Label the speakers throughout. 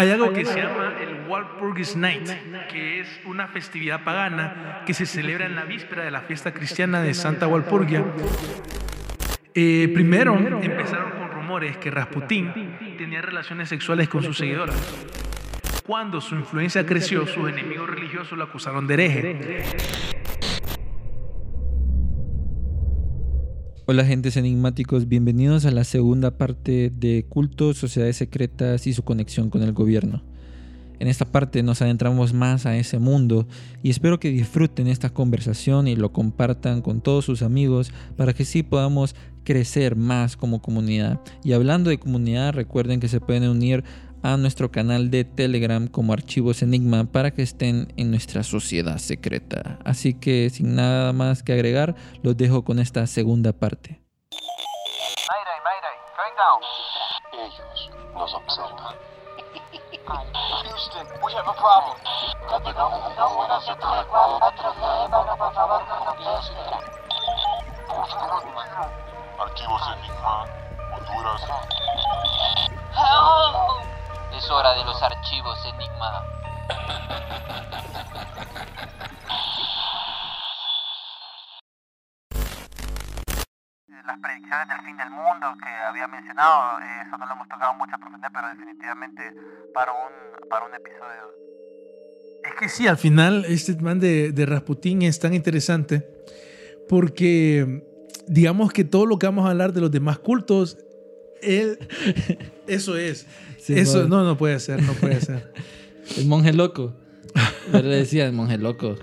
Speaker 1: Hay algo que se llama el Walpurgis Night, que es una festividad pagana que se celebra en la víspera de la fiesta cristiana de Santa Walpurgia. Eh, primero empezaron con rumores que Rasputín tenía relaciones sexuales con sus seguidoras. Cuando su influencia creció, sus enemigos religiosos lo acusaron de hereje.
Speaker 2: Hola agentes enigmáticos, bienvenidos a la segunda parte de cultos, sociedades secretas y su conexión con el gobierno. En esta parte nos adentramos más a ese mundo y espero que disfruten esta conversación y lo compartan con todos sus amigos para que sí podamos crecer más como comunidad. Y hablando de comunidad, recuerden que se pueden unir a nuestro canal de Telegram como Archivos Enigma para que estén en nuestra sociedad secreta. Así que sin nada más que agregar, los dejo con esta segunda parte.
Speaker 3: Mayday, mayday, going down.
Speaker 4: Ellos nos observan.
Speaker 3: Houston, we have a problem.
Speaker 4: Archivos Enigma, Honduras.
Speaker 3: Help!
Speaker 5: Es hora de los archivos Enigma.
Speaker 6: las predicciones del fin del mundo que había mencionado, eh, eso no lo hemos tocado mucho a profundidad, pero definitivamente para un, para un episodio.
Speaker 1: Es que sí, al final este man de, de Rasputín es tan interesante porque digamos que todo lo que vamos a hablar de los demás cultos, él, eso es.
Speaker 2: Sí,
Speaker 1: eso no, no puede ser, no puede ser.
Speaker 2: El monje loco. Yo le decía el monje loco.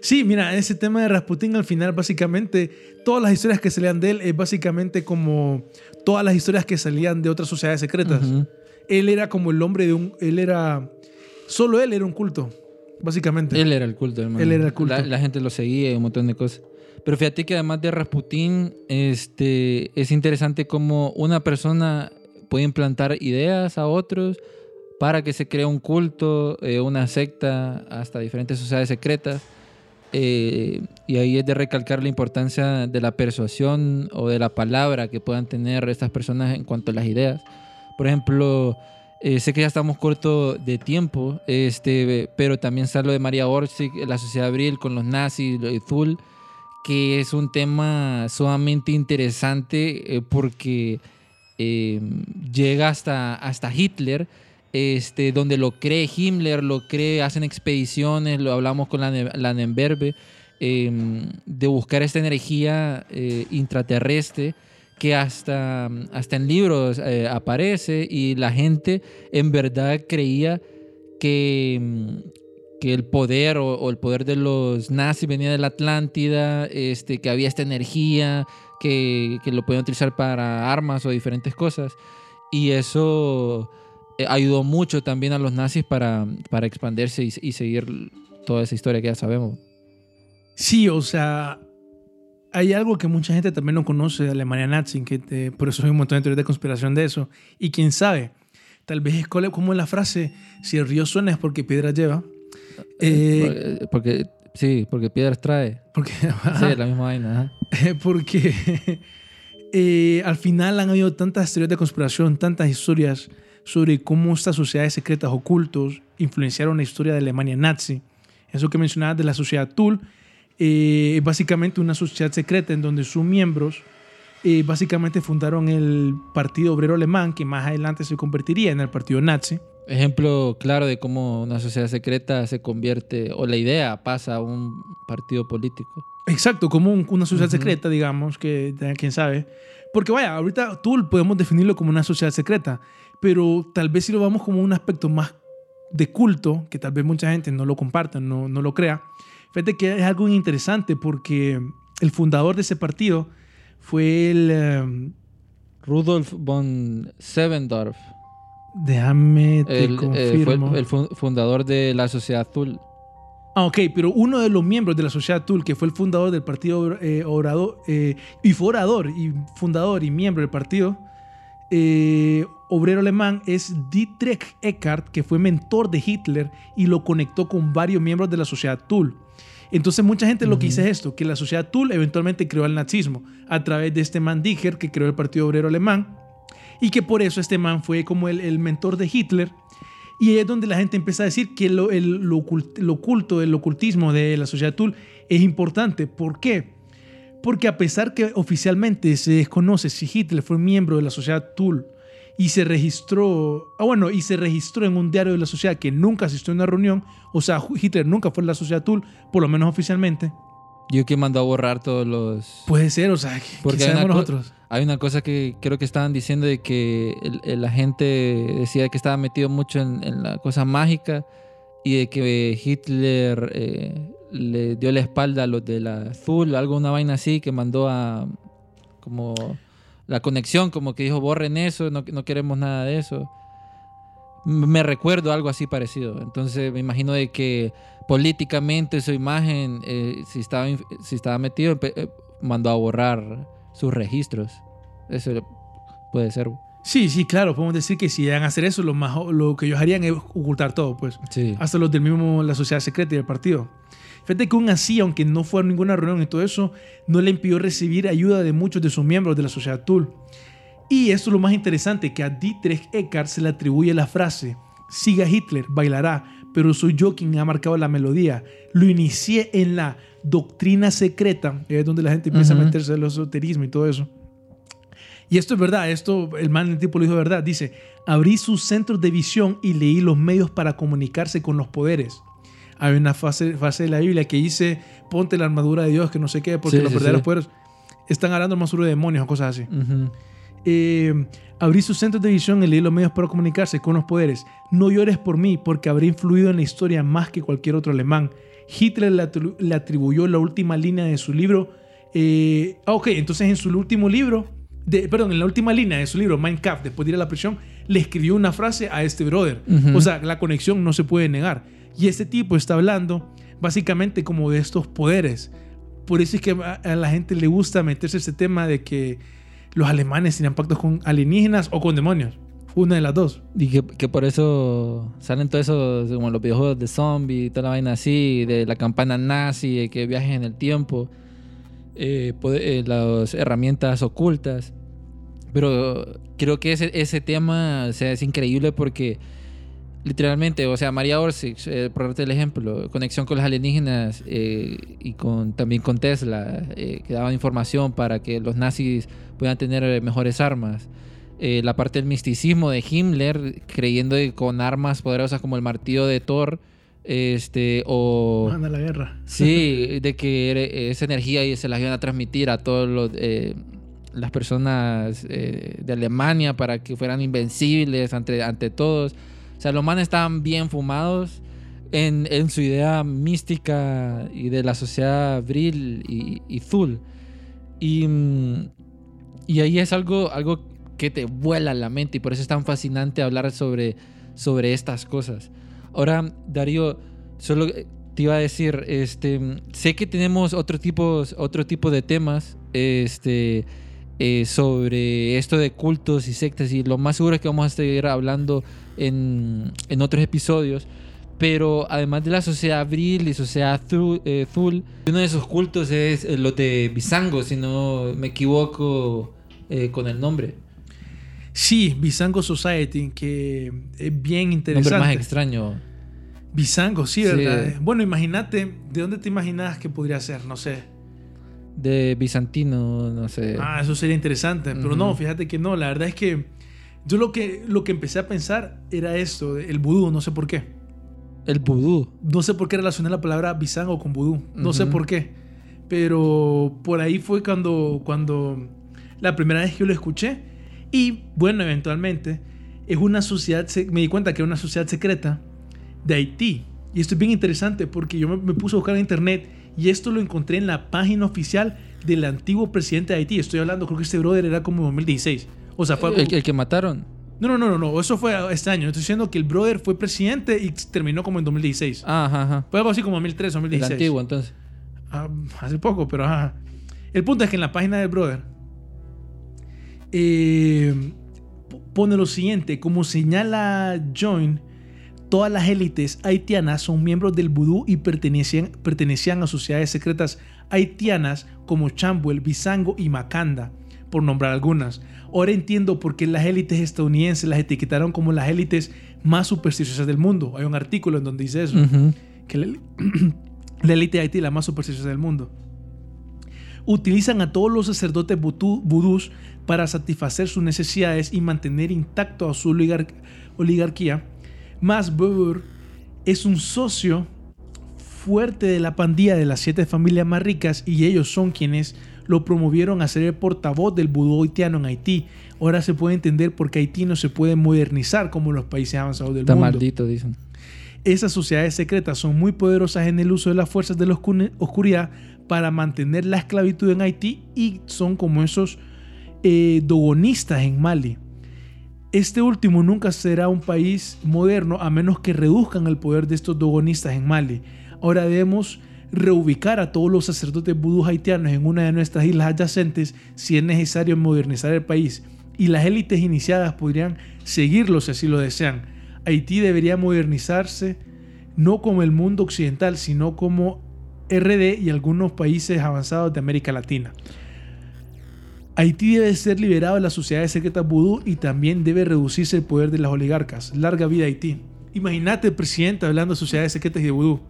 Speaker 1: Sí, mira, ese tema de Rasputín al final básicamente, todas las historias que salían de él es básicamente como todas las historias que salían de otras sociedades secretas. Él era como el hombre de un, él era, solo él era un culto, básicamente.
Speaker 2: Él era el culto, hermano.
Speaker 1: Él era el culto.
Speaker 2: La, la gente lo seguía y un montón de cosas. Pero fíjate que además de Rasputín, este, es interesante cómo una persona puede implantar ideas a otros para que se cree un culto, eh, una secta, hasta diferentes sociedades secretas. Eh, y ahí es de recalcar la importancia de la persuasión o de la palabra que puedan tener estas personas en cuanto a las ideas. Por ejemplo, eh, sé que ya estamos cortos de tiempo, este, pero también está lo de María Orsic, la sociedad Abril con los nazis, de Thul, que es un tema sumamente interesante eh, porque eh, llega hasta, hasta Hitler, este, donde lo cree Himmler, lo cree, hacen expediciones, lo hablamos con la, la Nemberbe, eh, de buscar esta energía intraterrestre que hasta, hasta en libros aparece y la gente en verdad creía que, que el poder o, el poder de los nazis venía de la Atlántida, este, que había esta energía, que, que lo podían utilizar para armas o diferentes cosas. Y eso eh, ayudó mucho también a los nazis para, para expandirse y, seguir toda esa historia que ya sabemos.
Speaker 1: Sí, o sea, hay algo que mucha gente también no conoce de Alemania nazi, que te- por eso hay un montón de teorías de conspiración de eso. Y quién sabe, tal vez es como la frase, si el río suena es porque piedra lleva. Eh,
Speaker 2: porque, porque- sí, porque piedras trae.
Speaker 1: porque,
Speaker 2: Sí, la misma vaina. ajá.
Speaker 1: porque eh, al final han habido tantas teorías de conspiración, tantas historias sobre cómo estas sociedades secretas ocultos influenciaron la historia de Alemania nazi. Eso que mencionabas de la sociedad Thul eh, es básicamente una sociedad secreta en donde sus miembros eh, básicamente fundaron el Partido Obrero Alemán, que más adelante se convertiría en el Partido Nazi.
Speaker 2: Ejemplo claro de cómo una sociedad secreta se convierte, o la idea pasa a un partido político.
Speaker 1: Exacto, como un- una sociedad
Speaker 2: Ujú.
Speaker 1: secreta, digamos, que quién sabe. Porque vaya, ahorita Tool podemos definirlo como una sociedad secreta, pero tal vez si lo vamos como un aspecto más de culto, que tal vez mucha gente no lo comparta, no, no lo crea, fíjate que es algo interesante porque el fundador de ese partido fue el... eh,
Speaker 2: Rudolf von Sevendorf,
Speaker 1: déjame te
Speaker 2: el, eh, fue el fu- fundador de la Sociedad Azul.
Speaker 1: Ah, ok, pero uno de los miembros de la sociedad Tool, que fue el fundador del partido eh, orador, eh, y fue orador y fundador y miembro del partido eh, obrero alemán, es Dietrich Eckart, que fue mentor de Hitler y lo conectó con varios miembros de la sociedad Tool. Entonces mucha gente lo que dice es esto, que la sociedad Tool eventualmente creó el nazismo a través de este man Dicker que creó el Partido Obrero Alemán y que por eso este man fue como el, mentor de Hitler Y es donde la gente empieza a decir que lo, el, oculto, el ocultismo de la sociedad Tul es importante. ¿Por qué? Porque a pesar que oficialmente se desconoce si Hitler fue miembro de la sociedad Tul y se registró, ah bueno, y se registró en un diario de la sociedad que nunca asistió a una reunión, o sea, Hitler nunca fue de la sociedad Tul, por lo menos oficialmente,
Speaker 2: Yo que mandó a borrar todos los...
Speaker 1: puede ser, o sea, que,
Speaker 2: Porque
Speaker 1: que
Speaker 2: hay una
Speaker 1: sabemos
Speaker 2: co-
Speaker 1: nosotros.
Speaker 2: Hay una cosa que creo que estaban diciendo de que el- el- la gente decía que estaba metido mucho en, en la cosa mágica y de que Hitler eh, le dio la espalda a los de la azul, algo, una vaina así, que mandó a como la conexión, como que dijo, borren eso, no, no queremos nada de eso. Me recuerdo algo así parecido. Entonces me imagino de que políticamente su imagen, eh, si, estaba, si estaba metido, eh, mandó a borrar sus registros. Eso puede ser.
Speaker 1: Sí, sí, claro, podemos decir que si llegan a hacer eso, lo, más, lo que ellos harían es ocultar todo, pues.
Speaker 2: Sí.
Speaker 1: hasta los del mismo, la sociedad secreta y el partido. Fíjate que aún así, aunque no fue a ninguna reunión y todo eso, no le impidió recibir ayuda de muchos de sus miembros de la sociedad Tul. Y esto es lo más interesante, que a Dietrich Eckart se le atribuye la frase, siga Hitler, bailará, pero soy yo quien ha marcado la melodía. Lo inicié en la doctrina secreta, es donde la gente empieza
Speaker 2: Ujú.
Speaker 1: a meterse en el esoterismo y todo eso. Y esto es verdad, esto el man el tipo lo dijo de verdad. Dice, abrí sus centros de visión y leí los medios para comunicarse con los poderes. Hay una fase, fase de la Biblia que dice, ponte la armadura de Dios, que no sé qué, porque
Speaker 2: Sí,
Speaker 1: los
Speaker 2: sí,
Speaker 1: verdaderos
Speaker 2: sí.
Speaker 1: poderes están hablando más sobre demonios o cosas así.
Speaker 2: Ujú.
Speaker 1: Eh, abrí sus centros de visión y leí los medios para comunicarse con los poderes. No llores por mí, porque habré influido en la historia más que cualquier otro alemán. Hitler le, atri- le atribuyó la última línea de su libro. eh, ah, ok, entonces en su último libro, de, perdón, en la última línea de su libro, Mein Kampf, después de ir a la prisión, le escribió una frase a este brother.
Speaker 2: Ujú.
Speaker 1: O sea, la conexión no se puede negar. Y este tipo está hablando básicamente como de estos poderes. Por eso es que a a la gente le gusta meterse ese tema de que los alemanes tienen pactos con alienígenas o con demonios. Una de las dos.
Speaker 2: Y que, por eso salen todos esos, como los videojuegos de zombie toda la vaina así, de la campana nazi, de que viajes en el tiempo, eh, eh, las herramientas ocultas. Pero creo que ese, tema es increíble porque literalmente, o sea, María Orsic, eh, por darte el ejemplo, conexión con los alienígenas eh, y con, también con Tesla, eh, que daban información para que los nazis puedan tener eh, mejores armas. La parte del misticismo de Himmler, creyendo que con armas poderosas como el martillo de Thor, este, o...
Speaker 1: Manda la guerra.
Speaker 2: Sí, de que esa energía y se las iban a transmitir a todas las personas eh, de Alemania para que fueran invencibles ante, ante todos. Sea, los manes estaban bien fumados en, su idea mística y de la sociedad Vril y, y Zul. Y, mm, y ahí es algo, algo que te vuela la mente y por eso es tan fascinante hablar sobre, sobre estas cosas. Ahora, Darío, solo te iba a decir, este, sé que tenemos otro tipo, otro tipo de temas este, eh, sobre esto de cultos y sectas y lo más seguro es que vamos a seguir hablando en, en otros episodios. Pero además de la sociedad Abril y sociedad Zul, eh, uno de esos cultos es eh, lo de Bizango, si no me equivoco eh, con el nombre.
Speaker 1: Sí, Bizango Society, que es bien
Speaker 2: Nombre más
Speaker 1: interesante.
Speaker 2: extraño.
Speaker 1: Bizango, sí,
Speaker 2: Sí.
Speaker 1: ¿verdad? Bueno, imagínate, ¿de dónde te imaginas que podría ser? No sé.
Speaker 2: De bizantino, no sé.
Speaker 1: Ah, eso sería interesante. Pero no, fíjate que no. La verdad es que yo lo que, lo que empecé a pensar era esto, el vudú, no sé por qué.
Speaker 2: El vudú.
Speaker 1: No sé por qué relacioné la palabra bizango con vudú. No sé
Speaker 2: Ujú.
Speaker 1: por qué. Pero por ahí fue cuando, cuando la primera vez que yo lo escuché. Y bueno, eventualmente es una sociedad, me di cuenta que era una sociedad secreta de Haití. Y esto es bien interesante porque yo me, me puse a buscar en internet y esto lo encontré en la página oficial del antiguo presidente de Haití. Estoy hablando, creo que este brother era como 2016. O sea, fue...
Speaker 2: El, el que mataron.
Speaker 1: No, no, no, no, no, eso fue este año. Estoy diciendo que el brother fue presidente y terminó como en 2016.
Speaker 2: Ah, ajá, ajá.
Speaker 1: Fue algo así como 2003,
Speaker 2: El
Speaker 1: 2016.
Speaker 2: antiguo, entonces.
Speaker 1: Ah, hace poco, pero ajá. El punto es que en la página del brother eh, pone lo siguiente, como señala Join, todas las élites haitianas son miembros del vudú y pertenecían, pertenecían a sociedades secretas haitianas como Chambuel, Bizango y Macanda, por nombrar algunas. Ahora entiendo por qué las élites estadounidenses las etiquetaron como las élites más supersticiosas del mundo. Hay un artículo en donde dice eso, que la, la élite de Haití es la más supersticiosa del mundo. Utilizan a todos los sacerdotes vudú- vudús para satisfacer sus necesidades y mantener intacto a su oligar- oligarquía. Más Beur es un socio fuerte de la pandilla de las siete familias más ricas y ellos son quienes lo promovieron a ser el portavoz del vudú haitiano en Haití. Ahora se puede entender por qué Haití no se puede modernizar como los países avanzados del
Speaker 2: Está
Speaker 1: mundo.
Speaker 2: maldito, dicen.
Speaker 1: Esas sociedades secretas son muy poderosas en el uso de las fuerzas de la oscu- oscuridad para mantener la esclavitud en Haití y son como esos eh, dogonistas en Mali. Este último nunca será un país moderno a menos que reduzcan el poder de estos dogonistas en Mali. Ahora debemos reubicar a todos los sacerdotes vudús haitianos en una de nuestras islas adyacentes si es necesario modernizar el país y las élites iniciadas podrían seguirlos si así lo desean. Haití debería modernizarse no como el mundo occidental, sino como RD y algunos países avanzados de América Latina. Haití debe ser liberado de las sociedades secretas vudú y también debe reducirse el poder de las oligarcas. Larga vida Haití. Imagínate presidente hablando de sociedades secretas y de vudú.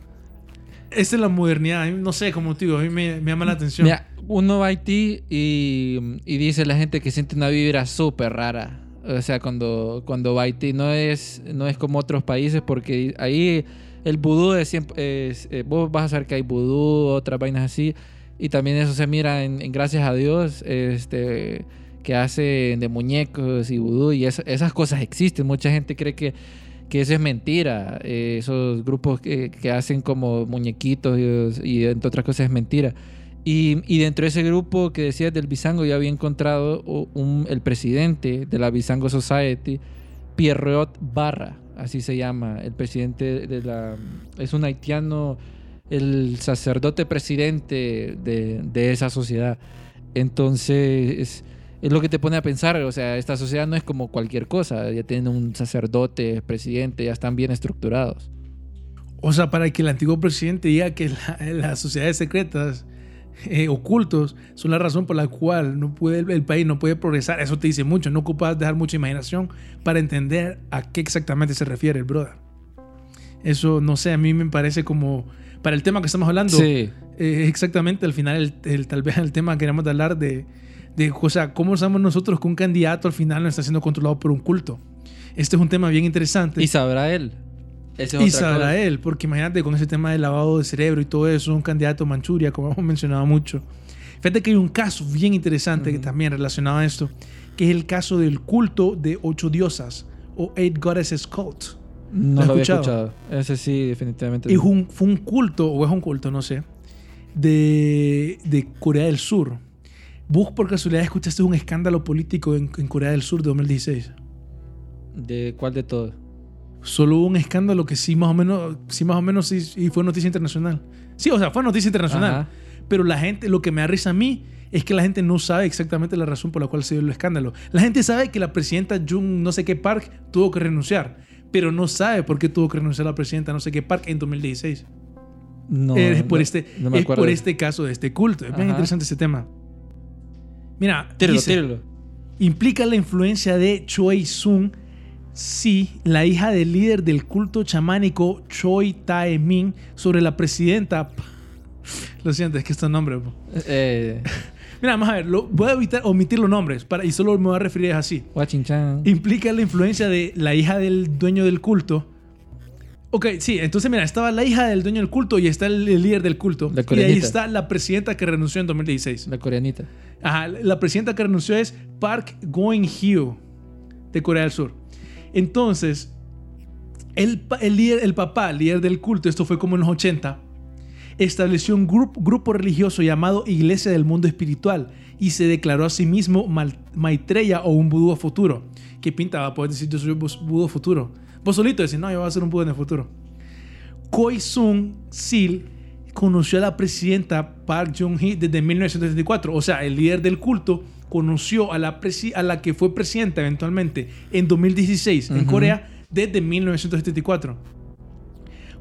Speaker 1: Esa es la modernidad. No sé, como te digo, a mí me, me llama la atención.
Speaker 2: Mira, uno va a Haití y, y dice la gente que siente una vibra súper rara. O sea, cuando, cuando va a Haití no es, no es como otros países porque ahí el vudú es siempre... es- eh, vos vas a saber que hay vudú, otras vainas así. Y también eso se mira en, en Gracias a Dios, este, que hacen de muñecos y vudú. Y es- esas cosas existen. Mucha gente cree que, que eso es mentira. eh, esos grupos que, que hacen como muñequitos y, y entre otras cosas es mentira. Y, y dentro de ese grupo que decías del Bisango, yo había encontrado un- el presidente de la Bisango Society, Pierrot Barra, así se llama, el presidente de la... Es un haitiano, el sacerdote presidente de, de esa sociedad. Entonces, es, lo que te pone a pensar, o sea, esta sociedad no es como cualquier cosa, ya tienen un sacerdote, presidente, ya están bien estructurados.
Speaker 1: O sea, para que el antiguo presidente diga que la- las sociedades secretas eh, ocultos son la razón por la cual no puede, el, el país no puede progresar. Eso te dice mucho. No ocupas dejar mucha imaginación para entender a qué exactamente se refiere el brother. Eso, no sé, a mí me parece como... Para el tema que estamos hablando,
Speaker 2: Sí,
Speaker 1: eh, exactamente al final, el, el- tal vez el tema que queremos hablar de, de, o sea, cómo sabemos nosotros que un candidato al final no está siendo controlado por un culto. Este es un tema bien interesante.
Speaker 2: y sabrá él. Es
Speaker 1: Y
Speaker 2: otra
Speaker 1: sabrá
Speaker 2: cosa.
Speaker 1: él, porque imagínate con ese tema del lavado de cerebro y todo eso, un candidato a Manchuria, como hemos mencionado mucho. Fíjate que hay un caso bien interesante que
Speaker 2: Ujú.
Speaker 1: también relacionado a esto, que es el caso del culto de ocho diosas o Eight Goddesses Cult.
Speaker 2: No
Speaker 1: ¿Lo
Speaker 2: lo había
Speaker 1: escuchado?
Speaker 2: escuchado. Ese sí, definitivamente.
Speaker 1: Es un, fue un culto, o es un culto, no sé, de, de Corea del Sur. ¿Vos por casualidad escuchaste un escándalo político en, en Corea del Sur de 2016?
Speaker 2: ¿De cuál de todos?
Speaker 1: Solo hubo un escándalo que sí más o menos, sí más o menos sí, sí fue noticia internacional. Sí, o sea, fue noticia internacional.
Speaker 2: Ajá.
Speaker 1: Pero la gente, lo que me da risa a mí es que la gente no sabe exactamente la razón por la cual se dio el escándalo. La gente sabe que la presidenta Jung no sé qué Park tuvo que renunciar, pero no sabe por qué tuvo que renunciar la presidenta no sé qué Park en 2016.
Speaker 2: No,
Speaker 1: es por,
Speaker 2: no-
Speaker 1: este,
Speaker 2: no me
Speaker 1: es por este caso de este culto. Es bien
Speaker 2: Ajá.
Speaker 1: interesante ese tema. Mira,
Speaker 2: Tíralo,
Speaker 1: dice,
Speaker 2: tíralo.
Speaker 1: implica la influencia de Choi Sun Si, la hija del líder del culto chamánico Choi Tae-min sobre la presidenta. Lo siento, es que este nombre. po.
Speaker 2: Eh,
Speaker 1: Mira, vamos a ver, lo- voy a evitar omitir los nombres para, y solo me voy a referir así.
Speaker 2: Huachinchan.
Speaker 1: Implica la influencia de la hija del dueño del culto. Ok, sí, entonces mira, estaba la hija del dueño del culto y está el, el líder del culto.
Speaker 2: La
Speaker 1: y ahí está la presidenta que renunció en 2016.
Speaker 2: La coreanita.
Speaker 1: La presidenta que renunció es Park Goin-hyo de Corea del Sur. Entonces, el, el, líder, el papá, líder del culto, esto fue como en los 80, estableció un grupo, grupo religioso llamado Iglesia del Mundo Espiritual y se declaró a sí mismo Maitreya o un vudú futuro. ¿Qué pinta? Va a poder decir yo soy un futuro. Vos solito decís, no, yo voy a ser un vudú en el futuro. Koi Sung Sil conoció a la presidenta Park Jong-hee desde 1974. O sea, el líder del culto conoció a la, presi- a la que fue presidenta eventualmente en 2016 en. Corea desde 1974.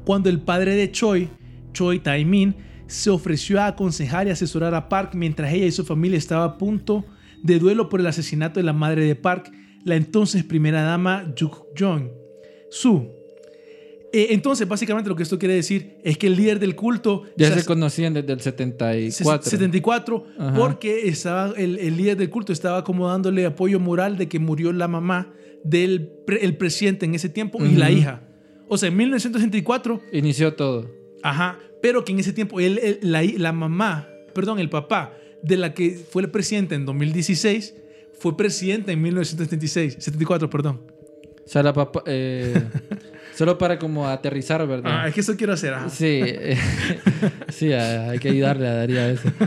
Speaker 1: Cuando el padre de Choi, Choi Tae-min, se ofreció a aconsejar y asesorar a Park mientras ella y su familia estaban a punto de duelo por el asesinato de la madre de Park, la entonces primera dama Juk Jong. Su. Eh, entonces, básicamente lo que esto quiere decir es que el líder del culto
Speaker 2: Ya
Speaker 1: se
Speaker 2: conocían desde el 74.
Speaker 1: 74,
Speaker 2: Ajá.
Speaker 1: porque estaba, el, el líder del culto estaba como dándole apoyo moral de que murió la mamá del pre- el presidente en ese tiempo y la hija. O sea, en 1964,
Speaker 2: Inició todo.
Speaker 1: ajá, pero que en ese tiempo él, él- la, la mamá, perdón, el papá de la que fue el presidente en 2016, fue presidente en 1976, 74, perdón.
Speaker 2: O sea, la papá... eh, solo para como aterrizar, ¿verdad?
Speaker 1: Ah, es que eso quiero hacer.
Speaker 2: Sí, eh, sí, a- hay que ayudarle a Darío a eso.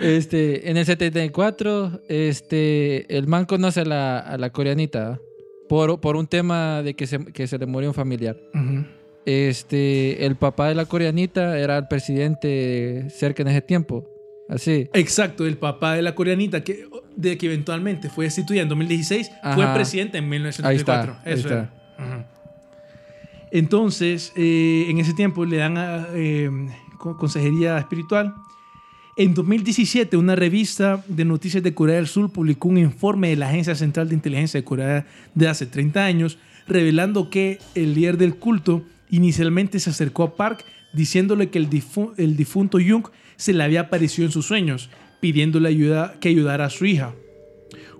Speaker 2: Este, en el 74, este, el man conoce a la, a la coreanita ¿ah? por, por un tema de que se, que se le murió un familiar.
Speaker 1: Ujú.
Speaker 2: Este, el papá de la coreanita era el presidente cerca en ese tiempo. Así.
Speaker 1: Exacto, el papá de la coreanita que, de que eventualmente fue destituida en 2016 fue
Speaker 2: Ajá.
Speaker 1: presidente en 1974.
Speaker 2: Ahí está, ahí
Speaker 1: Eso
Speaker 2: está.
Speaker 1: era. Ujú. Entonces, eh, en ese tiempo le dan eh, co- consejería espiritual. En 2017, una revista de noticias de Corea del Sur publicó un informe de la Agencia Central de Inteligencia de Corea de hace 30 años, revelando que el líder del culto inicialmente se acercó a Park diciéndole que el difunto Jung se le había aparecido en sus sueños, pidiéndole ayuda, que ayudara a su hija.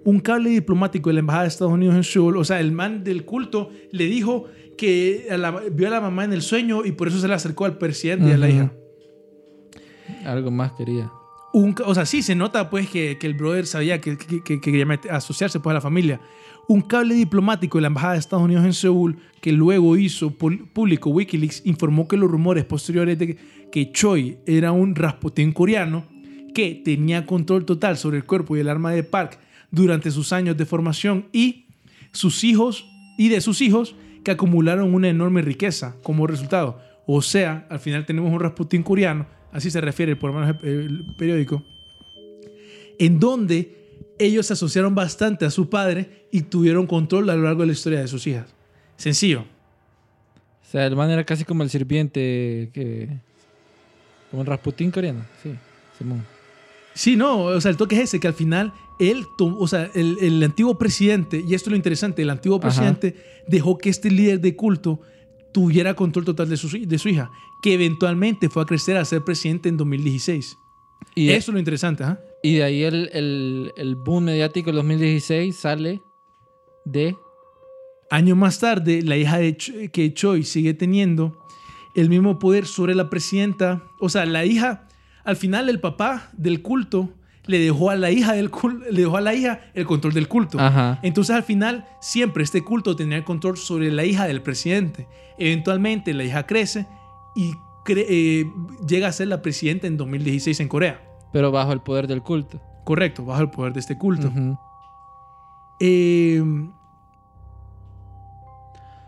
Speaker 1: Un cable diplomático de la Embajada de Estados Unidos en Seúl, o sea, el man del culto, le dijo que a la- vio a la mamá en el sueño y por eso se le acercó al presidente y a la hija.
Speaker 2: Algo más quería.
Speaker 1: Un o sea, sí se nota pues que, que el brother sabía que, que- que- que quería asociarse pues a la familia. Un cable diplomático de la Embajada de Estados Unidos en Seúl, que luego hizo público Wikileaks, informó que los rumores posteriores de que Choi era un Rasputin coreano que tenía control total sobre el cuerpo y el arma de Park durante sus años de formación y sus hijos y de sus hijos que acumularon una enorme riqueza como resultado. O sea, al final tenemos un Rasputin coreano, así se refiere por lo menos el periódico, en donde ellos se asociaron bastante a su padre y tuvieron control a lo largo de la historia de sus hijas. Sencillo.
Speaker 2: O sea, el man era casi como el sirviente que... Como el Rasputín coreano. Sí, Simón.
Speaker 1: Sí, no, o sea, el toque es ese, que al final él, o sea, el, el antiguo presidente, y esto es lo interesante, el antiguo
Speaker 2: Ajá.
Speaker 1: presidente dejó que este líder de culto tuviera control total de su, de su hija, que eventualmente fue a crecer a ser presidente en 2016.
Speaker 2: Y,
Speaker 1: Eso es lo interesante, ¿ah?
Speaker 2: y de ahí el, el, el boom mediático del 2016 sale de...
Speaker 1: Años más tarde, la hija de Ch- que Choi sigue teniendo el mismo poder sobre la presidenta. O sea, la hija, al final el papá del culto le dejó a la hija del le dejó a la hija el control del culto.
Speaker 2: Ajá.
Speaker 1: Entonces al final siempre este culto tenía el control sobre la hija del presidente. Eventualmente la hija crece y cre- eh, llega a ser la presidenta en 2016 en Corea.
Speaker 2: Pero bajo el poder del culto.
Speaker 1: Correcto, bajo el poder de este culto. Eh,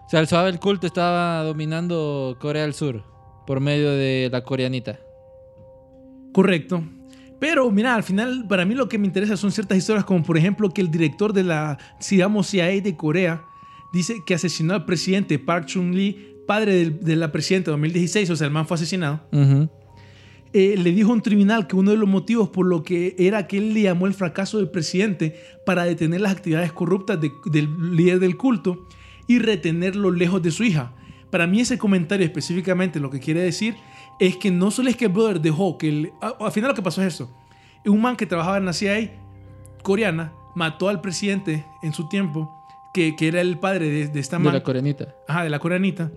Speaker 2: O sea, el suave del culto estaba dominando Corea del Sur por medio de la coreanita.
Speaker 1: Correcto. Pero mira, al final para mí lo que me interesa son ciertas historias como por ejemplo que el director de la, digamos, CIA de Corea dice que asesinó al presidente Park Chung-lee, padre del- de la presidenta en 2016, o sea, el man fue asesinado.
Speaker 2: Ujú.
Speaker 1: Eh, le dijo a un tribunal que uno de los motivos por lo que era que él le llamó el fracaso del presidente para detener las actividades corruptas de- del líder del culto y retenerlo lejos de su hija. Para mí ese comentario específicamente lo que quiere decir es que no solo es que el brother dejó que el, al final lo que pasó es eso. Un man que trabajaba en la CIA coreana mató al presidente en su tiempo, que, que era el padre de, de esta
Speaker 2: De
Speaker 1: man.
Speaker 2: la coreanita.
Speaker 1: Ajá, de la coreanita.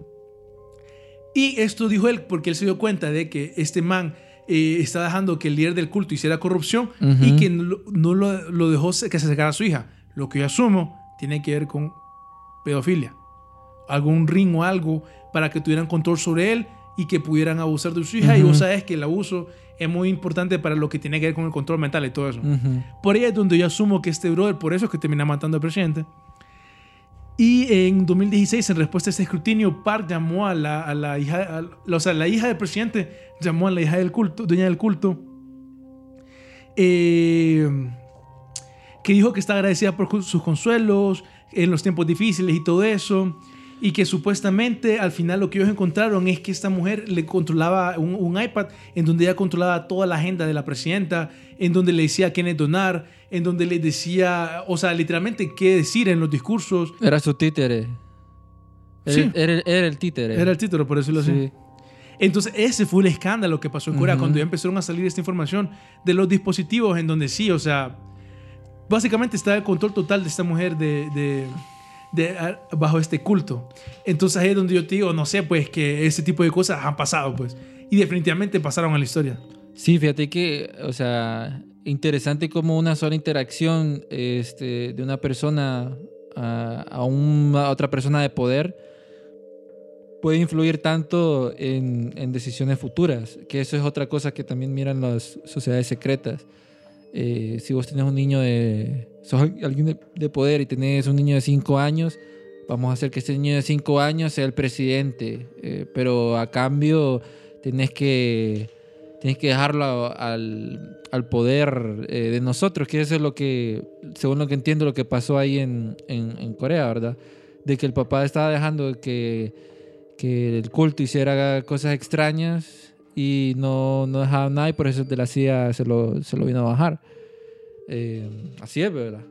Speaker 1: Y esto dijo él porque él se dio cuenta de que este man eh, está dejando que el líder del culto hiciera corrupción y que no, lo- no lo, lo dejó que se acercara a su hija. Lo que yo asumo tiene que ver con pedofilia. Algún ring o algo para que tuvieran control sobre él y que pudieran abusar de su hija. Y
Speaker 2: Ujú.
Speaker 1: vos sabes que el abuso es muy importante para lo que tiene que ver con el control mental y todo eso.
Speaker 2: Ujú.
Speaker 1: Por ahí es donde yo asumo que este brother, por eso es que termina matando al presidente. Y en 2016, en respuesta a este escrutinio, Park llamó a la, a la hija, a la- o sea, la hija del presidente llamó a la hija del culto, dueña del culto, eh, que dijo que está agradecida por sus consuelos en los tiempos difíciles y todo eso. Y que supuestamente al final lo que ellos encontraron es que esta mujer le controlaba un, un iPad en donde ella controlaba toda la agenda de la presidenta, en donde le decía a quiénes donar, en donde le decía, o sea, literalmente qué decir en los discursos.
Speaker 2: Era su títere. Era,
Speaker 1: Sí.
Speaker 2: era, era el títere.
Speaker 1: Era el título, por decirlo así.
Speaker 2: Sí.
Speaker 1: Entonces, ese fue el escándalo que pasó en Corea cuando ya empezaron a salir esta información de los dispositivos en donde sí, o sea, básicamente está el control total de esta mujer de, de- de- a- bajo este culto. Entonces ahí es donde yo te digo, no sé, pues que ese tipo de cosas han pasado, pues. Y definitivamente pasaron a la historia.
Speaker 2: Sí, fíjate que, o sea, interesante como una sola interacción este, de una persona a, a una otra persona de poder puede influir tanto en, en decisiones futuras, que eso es otra cosa que también miran las sociedades secretas. Eh, si vos tenés un niño de... sos alguien de, de poder y tenés un niño de 5 años, vamos a hacer que ese niño de 5 años sea el presidente, eh, pero a cambio tenés que tienes que dejarlo a- al, al poder eh, de nosotros, que eso es lo que, según lo que entiendo, lo que pasó ahí en, en- en Corea, ¿verdad? De que el papá estaba dejando que, que el culto hiciera cosas extrañas y no, no dejaba nada y por eso de la CIA se lo, se lo vino a bajar. Eh, así es, ¿verdad?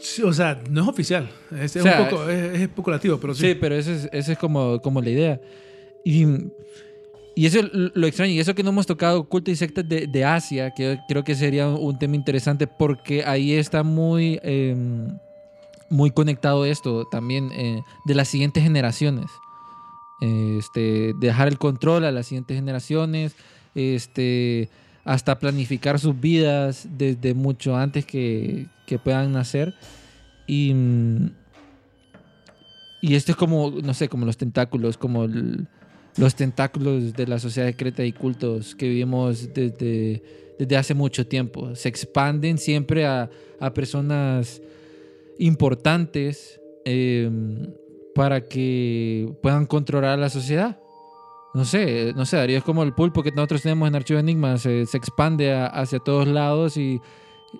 Speaker 1: Sí, o sea, no es oficial. Es, es
Speaker 2: O sea,
Speaker 1: un poco, es, es especulativo, pero sí.
Speaker 2: Sí, pero eso es, eso es como, como la idea. Y, y eso es lo extraño. Y eso que no hemos tocado culto y sectas de, de Asia, que creo que sería un tema interesante porque ahí está muy, eh, muy conectado esto también eh, de las siguientes generaciones. Este, dejar el control a las siguientes generaciones, este, hasta planificar sus vidas desde mucho antes que, que puedan nacer. Y, mm, y esto es como, no sé, como los tentáculos, como los tentáculos de la sociedad secreta y cultos que vivimos desde, desde hace mucho tiempo. Se expanden siempre a, a personas importantes eh, para que puedan controlar la sociedad. No sé, no sé, Darío, es como el pulpo que nosotros tenemos en Archivo Enigma, se, se expande a- hacia todos lados y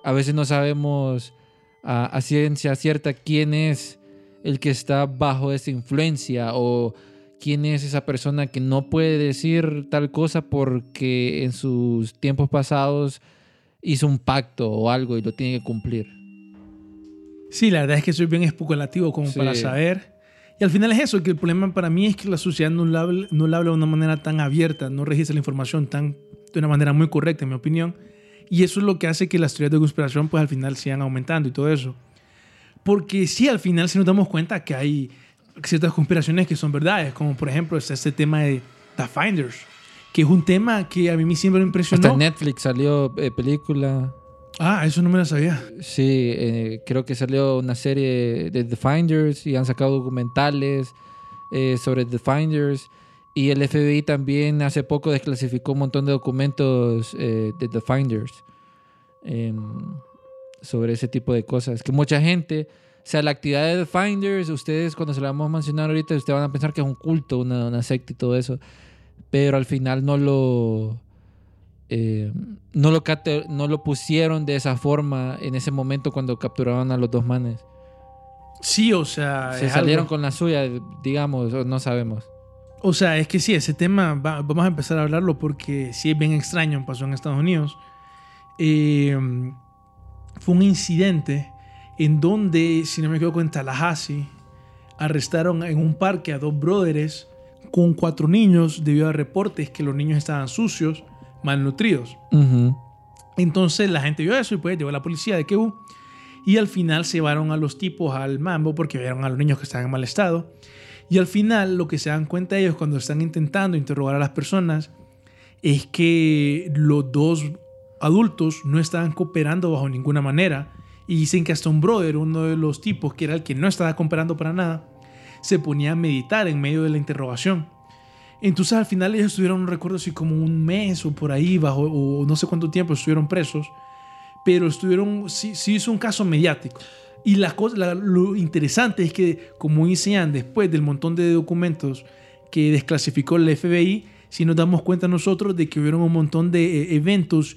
Speaker 2: a veces no sabemos a, a ciencia cierta quién es el que está bajo esa influencia o quién es esa persona que no puede decir tal cosa porque en sus tiempos pasados hizo un pacto o algo y lo tiene que cumplir.
Speaker 1: Sí, la verdad es que soy bien especulativo como
Speaker 2: Sí.
Speaker 1: para saber. Y al final es eso, que el problema para mí es que la sociedad no la no la habla de una manera tan abierta, no registra la información tan, de una manera muy correcta, en mi opinión. Y eso es lo que hace que las teorías de conspiración pues al final sigan aumentando y todo eso. Porque sí, al final sí nos damos cuenta que hay ciertas conspiraciones que son verdades, como por ejemplo está este tema de The Finders, que es un tema que a mí siempre me impresionó.
Speaker 2: Hasta Netflix salió eh, película.
Speaker 1: Ah, eso no me lo sabía.
Speaker 2: Sí, eh, creo que salió una serie de The Finders y han sacado documentales eh, sobre The Finders. Y el FBI también hace poco desclasificó un montón de documentos eh, de The Finders em, sobre ese tipo de cosas. Que mucha gente, o sea, la actividad de The Finders, ustedes cuando se la vamos a mencionar ahorita, ustedes van a pensar que es un culto, una, una secta y todo eso. Pero al final no lo eh, no, lo no lo pusieron de esa forma en ese momento cuando capturaban a los dos manes.
Speaker 1: Sí, o sea,
Speaker 2: Se salieron
Speaker 1: algo-
Speaker 2: con la suya, digamos, no sabemos.
Speaker 1: O sea, es que sí, ese tema va- vamos a empezar a hablarlo porque sí es bien extraño, pasó en Estados Unidos. Eh, fue un incidente en donde, si no me equivoco, en Tallahassee, arrestaron en un parque a dos brothers con cuatro niños debido a reportes que los niños estaban sucios, malnutridos. Entonces la gente vio eso y pues llegó la policía de Kew y al final se llevaron a los tipos al mambo porque vieron a los niños que estaban en mal estado. Y al final lo que se dan cuenta ellos cuando están intentando interrogar a las personas es que los dos adultos no estaban cooperando bajo ninguna manera. Y dicen que hasta un brother, uno de los tipos, que era el que no estaba cooperando para nada, se ponía a meditar en medio de la interrogación. Entonces al final ellos estuvieron, no recuerdo si como un mes o por ahí, bajo, o no sé cuánto tiempo estuvieron presos, pero estuvieron, sí, sí hizo un caso mediático. Y la cosa, lo interesante es que, como dicen después del montón de documentos que desclasificó el FBI, si nos damos cuenta nosotros de que hubieron un montón de eh, eventos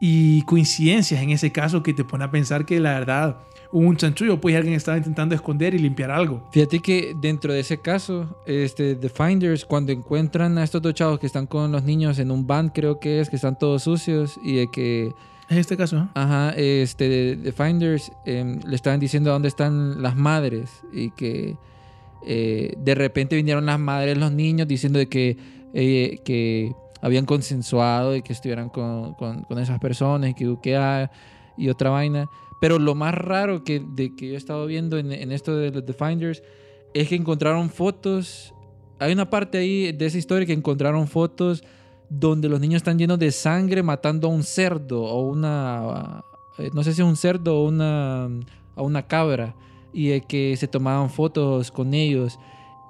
Speaker 1: y coincidencias en ese caso que te pone a pensar que la verdad hubo un chanchullo, pues alguien estaba intentando esconder y limpiar algo.
Speaker 2: Fíjate que dentro de ese caso, este, The Finders, cuando encuentran a estos dos chavos que están con los niños en un van, creo que es, que están todos sucios y de que
Speaker 1: En este caso.
Speaker 2: Ajá, este, The Finders em, le estaban diciendo dónde están las madres y que eh, de repente vinieron las madres, los niños, diciendo de que, eh, que habían consensuado y que estuvieran con, con- con esas personas y que buquea y otra vaina. Pero lo más raro que, de, que yo he estado viendo en, esto de los The Finders es que encontraron fotos. Hay una parte ahí de esa historia que encontraron fotos donde los niños están llenos de sangre matando a un cerdo o una. eh, No sé si es un cerdo o una, a una cabra. Y que se tomaban fotos con ellos.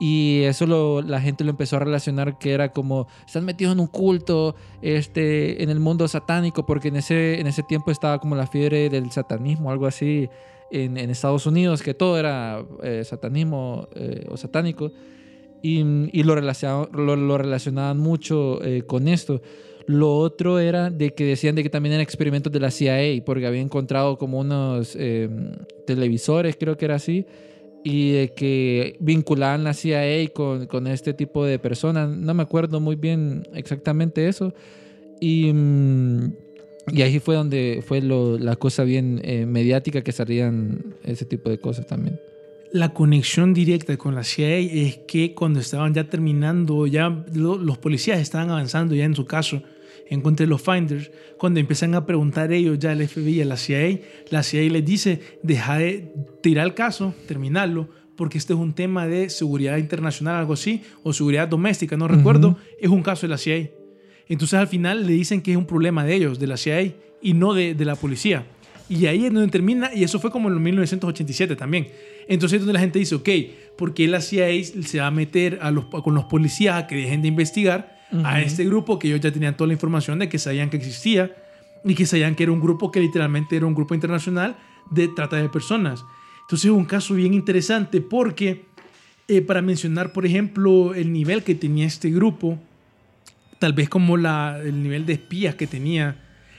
Speaker 2: Y eso lo- la gente lo empezó a relacionar que era como, están metidos en un culto, este, en el mundo satánico, porque en ese, en ese tiempo estaba como la fiebre del satanismo, algo así, en, en Estados Unidos, que todo era eh, satanismo eh, o satánico. Y, y lo, lo, lo relacionaban mucho eh, con esto. Lo otro era de que decían de que también eran experimentos de la CIA, porque había encontrado como unos eh, televisores, creo que era así, y de que vinculaban la CIA con, con este tipo de personas. No me acuerdo muy bien exactamente eso. Y, mm, y ahí fue donde fue lo- la cosa bien eh, mediática que salían ese tipo de cosas también.
Speaker 1: La conexión directa con la CIA es que cuando estaban ya terminando, ya lo- los policías estaban avanzando ya en su caso en contra de los finders, cuando empiezan a preguntar ellos ya al FBI y a la CIA, la CIA les dice, deja de tirar el caso, terminarlo, porque este es un tema de seguridad internacional, algo así, o seguridad doméstica, no recuerdo, es un caso de la CIA. Entonces al final le dicen que es un problema de ellos, de la CIA, y no de, de la policía. Y ahí es donde termina, y eso fue como en 1987 también. Entonces es donde la gente dice, ok, ¿por qué la CIA se va a meter a los, con los policías a que dejen de investigar a este grupo que ellos ya tenían toda la información de que sabían que existía y que sabían que era un grupo que literalmente era un grupo internacional de trata de personas? Entonces es un caso bien interesante porque, eh, para mencionar, por ejemplo, el nivel que tenía este grupo, tal vez como la, el nivel de espías que tenía,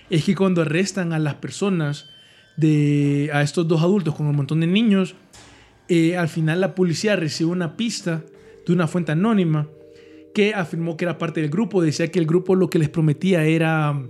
Speaker 1: es que cuando arrestan a las personas, de, a estos dos adultos con un montón de niños, eh, al final la policía recibe una pista de una fuente anónima que afirmó que era parte del grupo, decía que el grupo lo que les prometía era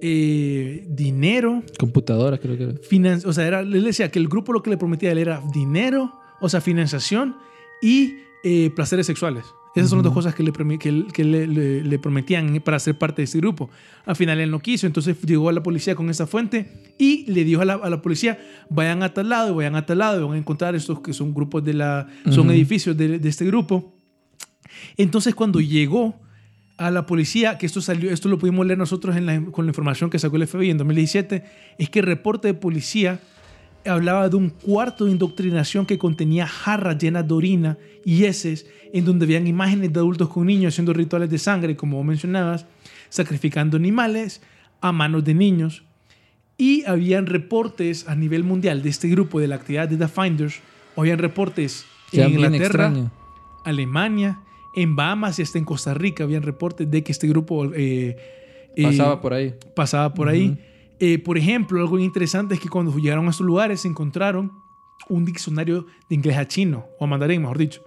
Speaker 1: eh, dinero,
Speaker 2: Computadoras, creo que era.
Speaker 1: o sea, era, él decía que el grupo lo que le prometía a él era dinero, o sea, financiación y eh, placeres sexuales. Esas son las dos cosas que, le, que, que le, le- le prometían para ser parte de este grupo. Al final él no quiso, entonces llegó a la policía con esa fuente y le dijo a la, a la policía, vayan a tal lado, vayan a tal lado, van a encontrar estos que son grupos de la, son
Speaker 2: Ujú.
Speaker 1: edificios de, de este grupo. Entonces cuando llegó a la policía, que esto salió, esto lo pudimos leer nosotros en la- con la información que sacó el FBI en 2017, es que el reporte de policía hablaba de un cuarto de indoctrinación que contenía jarras llenas de orina y heces, en donde habían imágenes de adultos con niños haciendo rituales de sangre, como mencionabas, sacrificando animales a manos de niños. Y habían reportes a nivel mundial de este grupo de la actividad de The Finders, o habían reportes en Inglaterra. Alemania, en Bahamas y hasta en Costa Rica habían reportes de que este grupo eh, eh,
Speaker 2: Pasaba por ahí.
Speaker 1: pasaba por ahí. Eh, por ejemplo, algo interesante es que cuando llegaron a estos lugares se encontraron un diccionario de inglés a chino, o a mandarín, mejor dicho.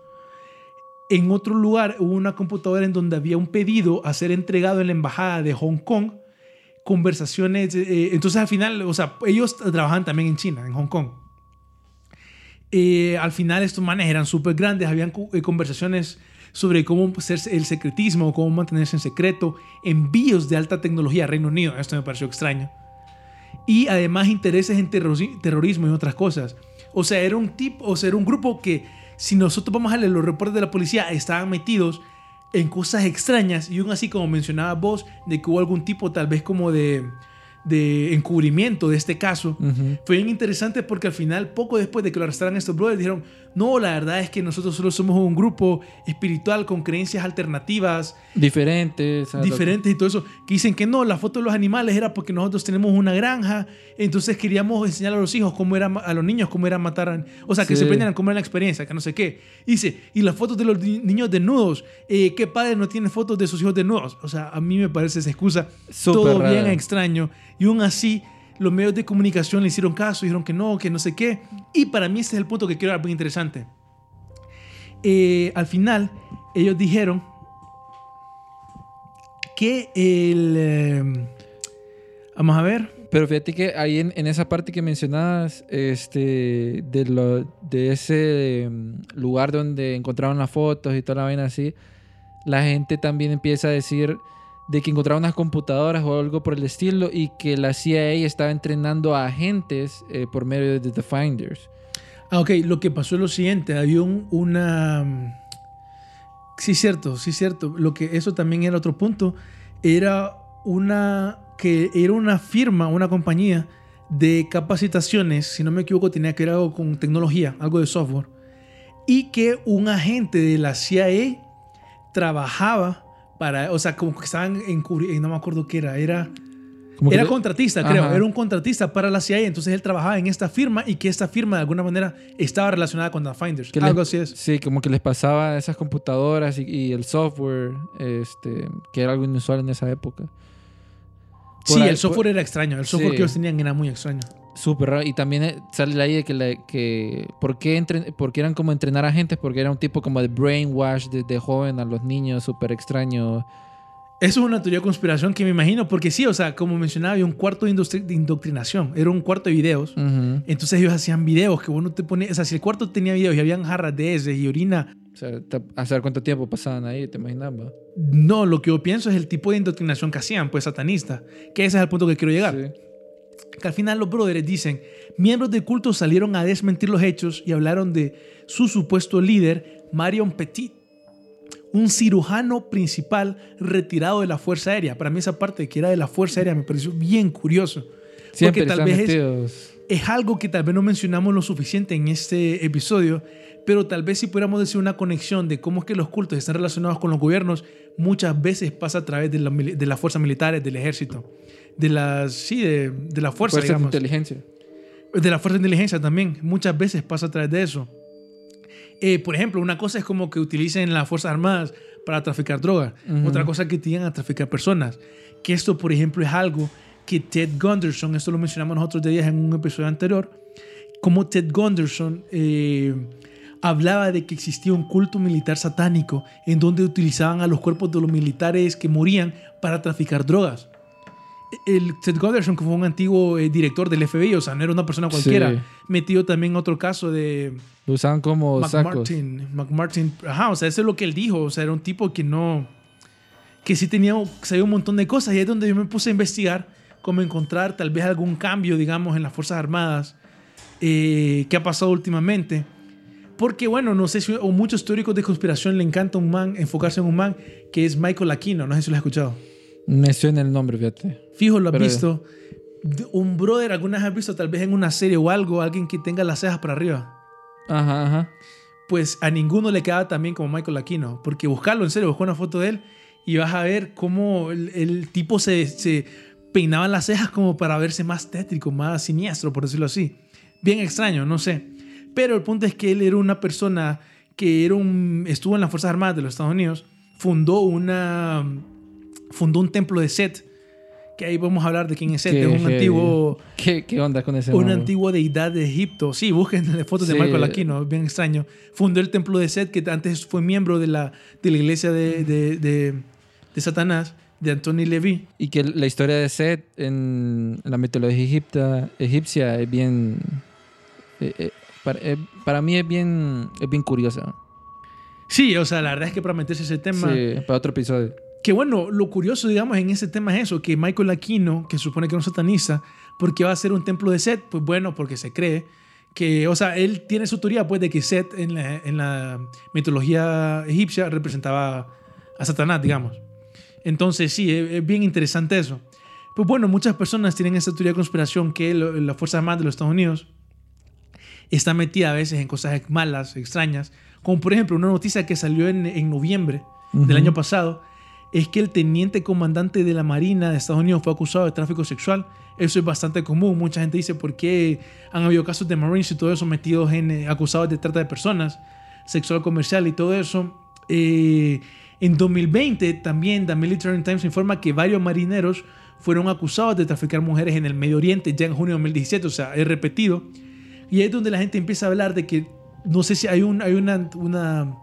Speaker 1: En otro lugar hubo una computadora en donde había un pedido a ser entregado en la embajada de Hong Kong. Conversaciones, eh, entonces al final, o sea, ellos trabajan también en China, en Hong Kong. Eh, al final estos manes eran súper grandes, habían eh, conversaciones sobre cómo ser el secretismo, cómo mantenerse en secreto, envíos de alta tecnología a Reino Unido, esto me pareció extraño. Y además intereses en terrorismo y otras cosas. O sea, era un tipo, o sea, era un grupo que si nosotros vamos a leer los reportes de la policía, estaban metidos en cosas extrañas y aún así, como mencionaba vos, de que hubo algún tipo tal vez como de, de encubrimiento de este caso.
Speaker 2: Ujú.
Speaker 1: Fue bien interesante porque al final, poco después de que lo arrestaran estos brothers, dijeron, no, la verdad es que nosotros solo somos un grupo espiritual con creencias alternativas,
Speaker 2: Diferentes.
Speaker 1: diferentes y todo eso, que dicen que no, la foto de los animales era porque nosotros tenemos una granja, entonces queríamos enseñar a los hijos cómo era, a los niños cómo era matar, o sea, que
Speaker 2: Sí.
Speaker 1: se aprendieran cómo era la experiencia, que no sé qué. Dice, y las fotos de los ni- niños desnudos, eh, ¿qué padre no tiene fotos de sus hijos desnudos? O sea, a mí me parece esa excusa todo bien extraño, y aún así los medios de comunicación le hicieron caso, dijeron que no, que no sé qué, y para mí ese es el punto que quiero dar muy interesante. Eh, al final, ellos dijeron que el... eh, vamos a ver.
Speaker 2: Pero fíjate que ahí en, en esa parte que mencionabas, este, de, lo, de ese mm, lugar donde encontraron las fotos y toda la vaina así, la gente también empieza a decir de que encontraron unas computadoras o algo por el estilo y que la CIA estaba entrenando a agentes eh, por medio de The Finders.
Speaker 1: Ah, ok, lo que pasó es lo siguiente, había un- una... Sí, cierto, sí, cierto. Lo que eso también era otro punto. Era una que era una firma, una compañía de capacitaciones, si no me equivoco, tenía que ver algo con tecnología, algo de software, y que un agente de la CIA trabajaba para, o sea, como que estaban en, no me acuerdo qué era, era era contratista, creo.
Speaker 2: Ajá.
Speaker 1: Era un contratista para la CIA. Entonces él trabajaba en esta firma y que esta firma de alguna manera estaba relacionada con The Finders.
Speaker 2: que
Speaker 1: Algo
Speaker 2: les-
Speaker 1: así es.
Speaker 2: Sí, como que les pasaba esas computadoras y, y el software, este, que era algo inusual en esa época. Por
Speaker 1: Sí,
Speaker 2: ahí-
Speaker 1: el software era extraño. El software
Speaker 2: Sí.
Speaker 1: que ellos tenían era muy extraño.
Speaker 2: Súper raro. Y también eh, sale la idea de que, la- que ¿por, qué entren- por qué eran como entrenar a gente? Porque era un tipo como de brainwash desde joven a los niños, súper extraño.
Speaker 1: Eso es una teoría de conspiración que me imagino, porque sí, o sea, como mencionaba, había un cuarto de, de indoctrinación. Era un cuarto de videos.
Speaker 2: Ujú.
Speaker 1: Entonces ellos hacían videos que uno te pone, o sea, si el cuarto tenía videos y habían jarras de heces y orina,
Speaker 2: O sea, a saber cuánto tiempo pasaban ahí, ¿te imaginas? va?
Speaker 1: no, lo que yo pienso es el tipo de indoctrinación que hacían, pues satanista, que ese es el punto que quiero llegar.
Speaker 2: Sí.
Speaker 1: Que al final los brothers dicen, miembros del culto salieron a desmentir los hechos y hablaron de su supuesto líder, Marion Petit, un cirujano principal retirado de la Fuerza Aérea. Para mí esa parte de que era de la Fuerza Aérea me pareció bien curioso.
Speaker 2: Siempre
Speaker 1: porque tal vez es, algo que tal vez no mencionamos lo suficiente en este episodio, pero tal vez si pudiéramos decir una conexión de cómo es que los cultos están relacionados con los gobiernos, muchas veces pasa a través de, la mili- de las fuerzas militares, del ejército, de las, sí, de, de la fuerza,
Speaker 2: de inteligencia.
Speaker 1: De la fuerza de inteligencia también. Muchas veces pasa a través de eso. Eh, por ejemplo, una cosa es como que utilicen las Fuerzas Armadas para traficar drogas. Otra cosa que tienen a traficar personas. Que esto, por ejemplo, es algo que Ted Gunderson, esto lo mencionamos nosotros de días en un episodio anterior, como Ted Gunderson eh, hablaba de que existía un culto militar satánico en donde utilizaban a los cuerpos de los militares que morían para traficar drogas. El Ted Gunderson, que fue un antiguo eh, director del FBI, o sea, no era una persona cualquiera,
Speaker 2: Sí.
Speaker 1: metido también otro caso de
Speaker 2: Lo usaban como sacos.
Speaker 1: McMartin. McMartin, ajá, o sea, eso es lo que él dijo, o sea, era un tipo que no, que sí tenía, sabía un montón de cosas y ahí es donde yo me puse a investigar cómo encontrar tal vez algún cambio, digamos, en las Fuerzas Armadas eh, que ha pasado últimamente. Porque, bueno, no sé si o muchos teóricos de conspiración le encanta un man, enfocarse en un man que es Michael Aquino, no sé si lo has escuchado.
Speaker 2: Me suena el nombre, fíjate.
Speaker 1: Fijo, lo has
Speaker 2: Pero-
Speaker 1: visto. Un brother, alguna vez has visto tal vez en una serie o algo, alguien que tenga las cejas para arriba.
Speaker 2: Ajá, ajá.
Speaker 1: Pues a ninguno le queda tan bien como Michael Aquino. Porque buscarlo, en serio, busca una foto de él y vas a ver cómo el, el tipo se, se peinaba las cejas como para verse más tétrico, más siniestro, por decirlo así. Bien extraño, no sé. Pero el punto es que él era una persona que era un, estuvo en las Fuerzas Armadas de los Estados Unidos, fundó una fundó un templo de Set, que ahí vamos a hablar de quién es Set,
Speaker 2: Qué
Speaker 1: es un
Speaker 2: heavy.
Speaker 1: antiguo
Speaker 2: ¿Qué, qué onda con ese
Speaker 1: una
Speaker 2: man,
Speaker 1: antigua deidad de Egipto. Sí, busquen fotos de
Speaker 2: Sí.
Speaker 1: Michael Aquino, es bien extraño. Fundó el templo de Set, que antes fue miembro de la, de la iglesia de, de, de- de Satanás, de Anthony Levy.
Speaker 2: Y que la historia de Set en la mitología egipta, egipcia es bien... eh, eh, para, eh, para mí es bien, es bien curiosa.
Speaker 1: Sí, o sea, la verdad es que para meterse ese tema.
Speaker 2: Sí, para otro episodio.
Speaker 1: Que bueno, lo curioso, digamos, en ese tema es eso, que Michael Aquino, que supone que no es satanista, ¿por qué va a ser un templo de Set? Pues bueno, porque se cree que, o sea, él tiene su teoría, pues, de que Set en la, en la mitología egipcia representaba a Satanás, digamos. Entonces, sí, es, bien interesante eso. Pues bueno, muchas personas tienen esa teoría de conspiración que lo- la Fuerza Armada de los Estados Unidos está metida a veces en cosas malas, extrañas, como por ejemplo una noticia que salió en, en noviembre del año pasado, es que el teniente comandante de la Marina de Estados Unidos fue acusado de tráfico sexual. Eso es bastante común. Mucha gente dice por qué han habido casos de Marines y todo eso metidos en eh, acusados de trata de personas, sexual comercial y todo eso. Eh, en 2020 también The Military Times informa que varios marineros fueron acusados de traficar mujeres en el Medio Oriente ya en junio de 2017, o sea, es repetido. Y ahí es donde la gente empieza a hablar de que, no sé si hay, un, hay una, una...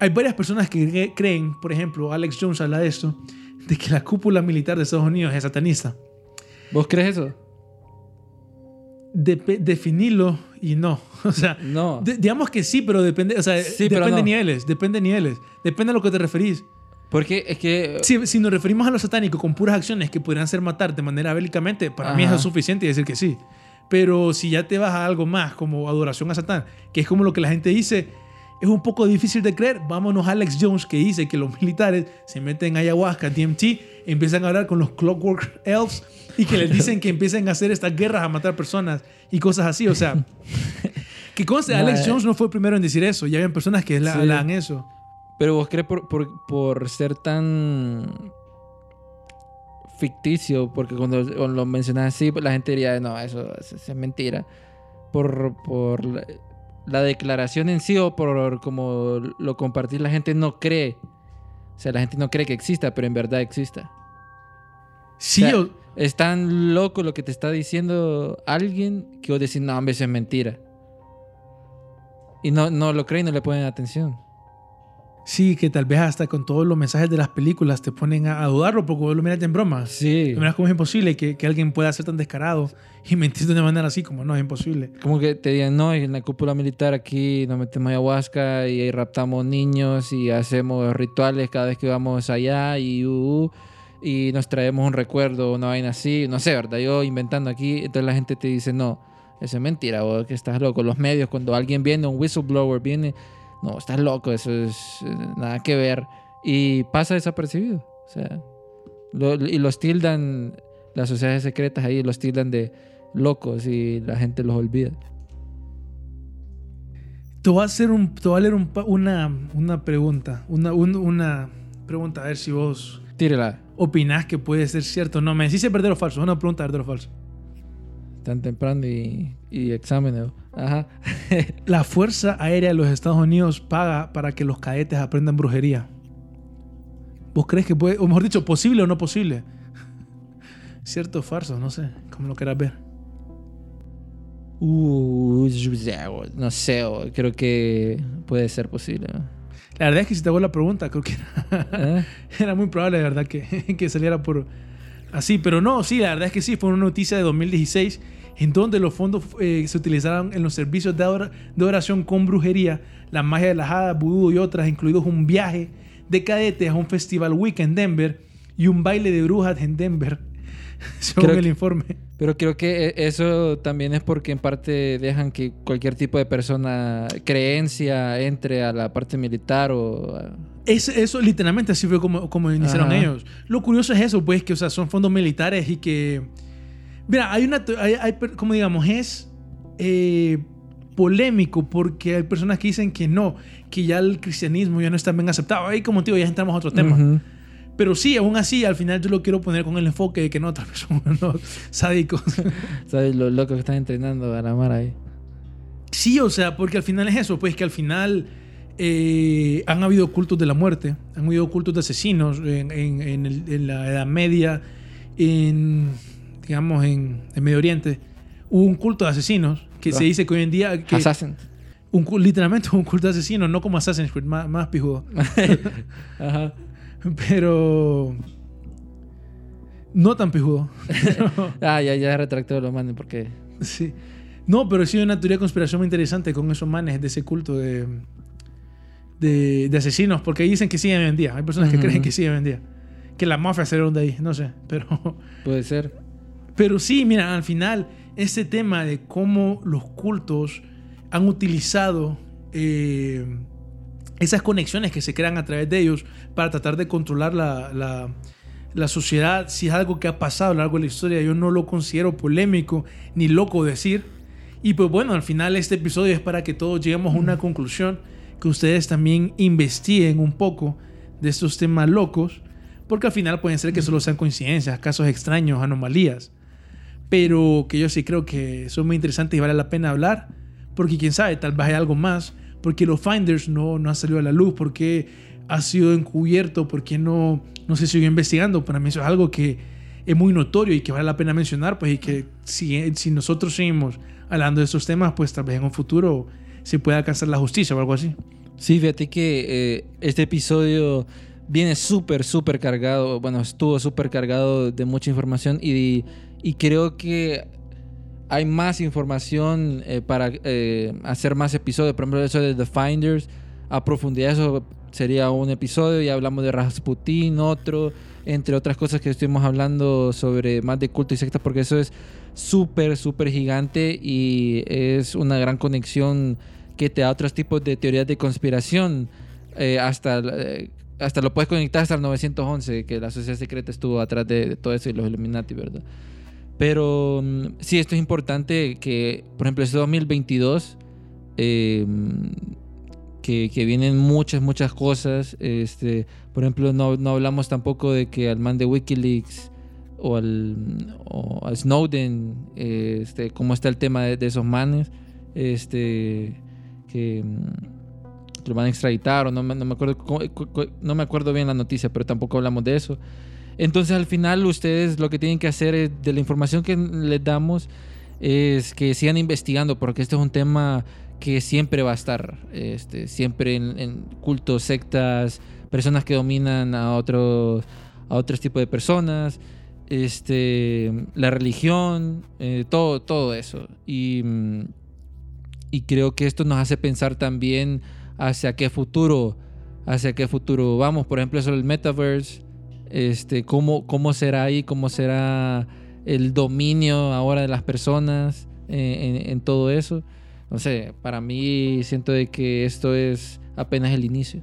Speaker 1: Hay varias personas que cre- creen, por ejemplo, Alex Jones habla de esto, de que la cúpula militar de Estados Unidos es satanista.
Speaker 2: ¿Vos crees eso?
Speaker 1: Definirlo y no. O sea,
Speaker 2: No.
Speaker 1: de- digamos que sí, pero depende, o sea,
Speaker 2: Sí,
Speaker 1: depende de
Speaker 2: no.
Speaker 1: niveles, depende de niveles, depende a lo que te referís.
Speaker 2: Porque es que...
Speaker 1: Si, si nos referimos a lo satánico con puras acciones que podrían ser matar de manera bélicamente, para mí
Speaker 2: Ajá.
Speaker 1: eso es suficiente y decir que sí. Pero si ya te vas a algo más como adoración a Satán, que es como lo que la gente dice, es un poco difícil de creer. Vámonos a Alex Jones que dice que los militares se meten a ayahuasca, DMT, empiezan a hablar con los Clockwork Elves y que les dicen que empiecen a hacer estas guerras a matar personas y cosas así. O sea, que conste, Alex. Jones no fue el primero en decir eso. Ya habían personas que la,
Speaker 2: Sí.
Speaker 1: hablaban eso.
Speaker 2: Pero vos crees por, por, por ser tan ficticio, porque cuando cuando lo mencionas así, pues la gente diría, no, eso, eso es mentira. Por, por la, la declaración en sí o por como lo compartís, la gente no cree. O sea, la gente no cree que exista, pero en verdad exista.
Speaker 1: Sí,
Speaker 2: O sea,
Speaker 1: o-
Speaker 2: Es tan loco lo que te está diciendo alguien que vos decís, no, hombre, eso es mentira. Y no, no lo creen y no le ponen atención.
Speaker 1: Sí, que tal vez hasta con todos los mensajes de las películas te ponen a, a dudarlo porque vos lo miras en bromas.
Speaker 2: Sí.
Speaker 1: Lo miras como es imposible que, que alguien pueda ser tan descarado y mentir de una manera así como no, es imposible.
Speaker 2: Como que te digan, no, en la cúpula militar aquí nos metemos ayahuasca y ahí raptamos niños y hacemos rituales cada vez que vamos allá y, uh, uh, y nos traemos un recuerdo, una vaina así, no sé, ¿verdad? Yo inventando aquí, entonces la gente te dice, no, eso es mentira, vos que estás loco. Los medios, cuando alguien viene, un whistleblower viene, no, estás loco, eso es eh, nada que ver. Y pasa desapercibido. O sea, lo- y los tildan, las sociedades secretas ahí los tildan de locos y la gente los olvida.
Speaker 1: Te voy a hacer un, te voy a leer un una, una pregunta, una, un- una pregunta a ver si vos
Speaker 2: Tírela.
Speaker 1: opinás que puede ser cierto no. Me decís verdadero o falso, una pregunta verdadero o falso.
Speaker 2: Tan temprano y, y exámenes. Ajá.
Speaker 1: La Fuerza Aérea de los Estados Unidos paga para que los cadetes aprendan brujería. ¿Vos crees que puede, o mejor dicho, posible o no posible? ¿Cierto o falso? No sé, como lo quieras ver.
Speaker 2: Uh, no sé, creo que puede ser posible.
Speaker 1: La verdad es que si te hago la pregunta, creo que era,
Speaker 2: ¿Eh?
Speaker 1: era muy probable, de verdad, que, que saliera por así. Pero no, sí, la verdad es que sí, fue una noticia de 2016 en donde los fondos eh, se utilizaron en los servicios de, ora- de oración con brujería, la magia de las hadas, vudú y otras, incluidos un viaje de cadetes a un festival week en Denver y un baile de brujas en Denver, según
Speaker 2: Creo
Speaker 1: el
Speaker 2: que-
Speaker 1: informe.
Speaker 2: Pero creo que e- eso también es porque en parte dejan que cualquier tipo de persona, creencia, entre a la parte militar o... a-
Speaker 1: Es, eso literalmente así fue como, como iniciaron
Speaker 2: Ajá.
Speaker 1: ellos. Lo curioso es eso, pues, que o sea, son fondos militares y que... Mira, hay una... Hay, hay como digamos, es eh, polémico porque hay personas que dicen que no, que ya el cristianismo ya no está bien aceptado. Ahí, como te digo, ya entramos a otro tema. Pero sí, aún así, al final yo lo quiero poner con el enfoque de que no, tal vez son unos sádicos.
Speaker 2: ¿Sabes lo loco que están entrenando a la mar ahí?
Speaker 1: Sí, o sea, porque al final es eso, pues que al final eh, han habido cultos de la muerte, han habido cultos de asesinos en, en- en el- en la Edad Media, en, digamos, en, en Medio Oriente. Hubo un culto de asesinos que se
Speaker 2: Ah.
Speaker 1: dice que hoy en día, que
Speaker 2: Assassin.
Speaker 1: un, literalmente un culto de asesinos, no como Assassin's Creed, más, más pijudo.
Speaker 2: Ajá.
Speaker 1: Pero no tan pijudo.
Speaker 2: Ah, ya, ya retractó lo manden porque...
Speaker 1: Sí. No, pero sí hay una teoría de conspiración muy interesante con esos manes de ese culto de, de, de asesinos, porque dicen que siguen hoy en día. Hay personas que
Speaker 2: Ujú.
Speaker 1: creen que siguen hoy en día. Que la mafia salieron de ahí, no sé. Pero,
Speaker 2: Puede ser.
Speaker 1: Pero sí, mira, al final, ese tema de cómo los cultos han utilizado eh, esas conexiones que se crean a través de ellos para tratar de controlar la, la, la sociedad, si es algo que ha pasado a lo largo de la historia, yo no lo considero polémico ni loco decir. Y pues bueno, al final este episodio es para que todos lleguemos a una conclusión, que ustedes también investiguen un poco de estos temas locos, porque al final pueden ser que solo sean coincidencias, casos extraños, anomalías, pero que yo sí creo que son muy interesantes y vale la pena hablar, porque quién sabe, tal vez hay algo más, porque los finders no, no han salido a la luz, porque ha sido encubierto, porque no, no se siguió investigando. Para mí eso es algo que es muy notorio y que vale la pena mencionar, pues y que si, si nosotros seguimos hablando de estos temas, pues tal vez en un futuro se pueda alcanzar la justicia o algo así.
Speaker 2: Sí, fíjate que eh, este episodio viene súper, súper cargado, bueno, estuvo súper cargado de mucha información y, y creo que hay más información eh, para eh, hacer más episodios. Por ejemplo, eso de The Finders, a profundidad, eso sería un episodio. Ya hablamos de Rasputin, otro, entre otras cosas que estuvimos hablando sobre más de culto y sectas, porque eso es súper, súper gigante y es una gran conexión que te da otros tipos de teorías de conspiración. Eh, hasta, hasta lo puedes conectar hasta el 911, que la sociedad secreta estuvo atrás de todo eso y los Illuminati, ¿verdad? Pero mm, sí, esto es importante que, por ejemplo, este 2022, eh, que, que vienen muchas, muchas cosas. Este, por ejemplo, no, no hablamos tampoco de que al man de Wikileaks o al, o al Snowden, este, cómo está el tema de, esos manes, este, que mm, lo van a extraditar o no, no me acuerdo, no me acuerdo bien la noticia, pero tampoco hablamos de eso. Entonces al final ustedes lo que tienen que hacer es, de la información que les damos es que sigan investigando porque este es un tema que siempre va a estar, este, siempre en, cultos, sectas, personas que dominan a otros, a otros tipos de personas, este, la religión, eh, todo, todo eso. Y, mm, y creo que esto nos hace pensar también hacia qué futuro, hacia qué futuro vamos. Por ejemplo, eso del metaverse, este, cómo, cómo será ahí, cómo será el dominio ahora de las personas eh, en, en todo eso. No sé, para mí siento de que esto es apenas el inicio.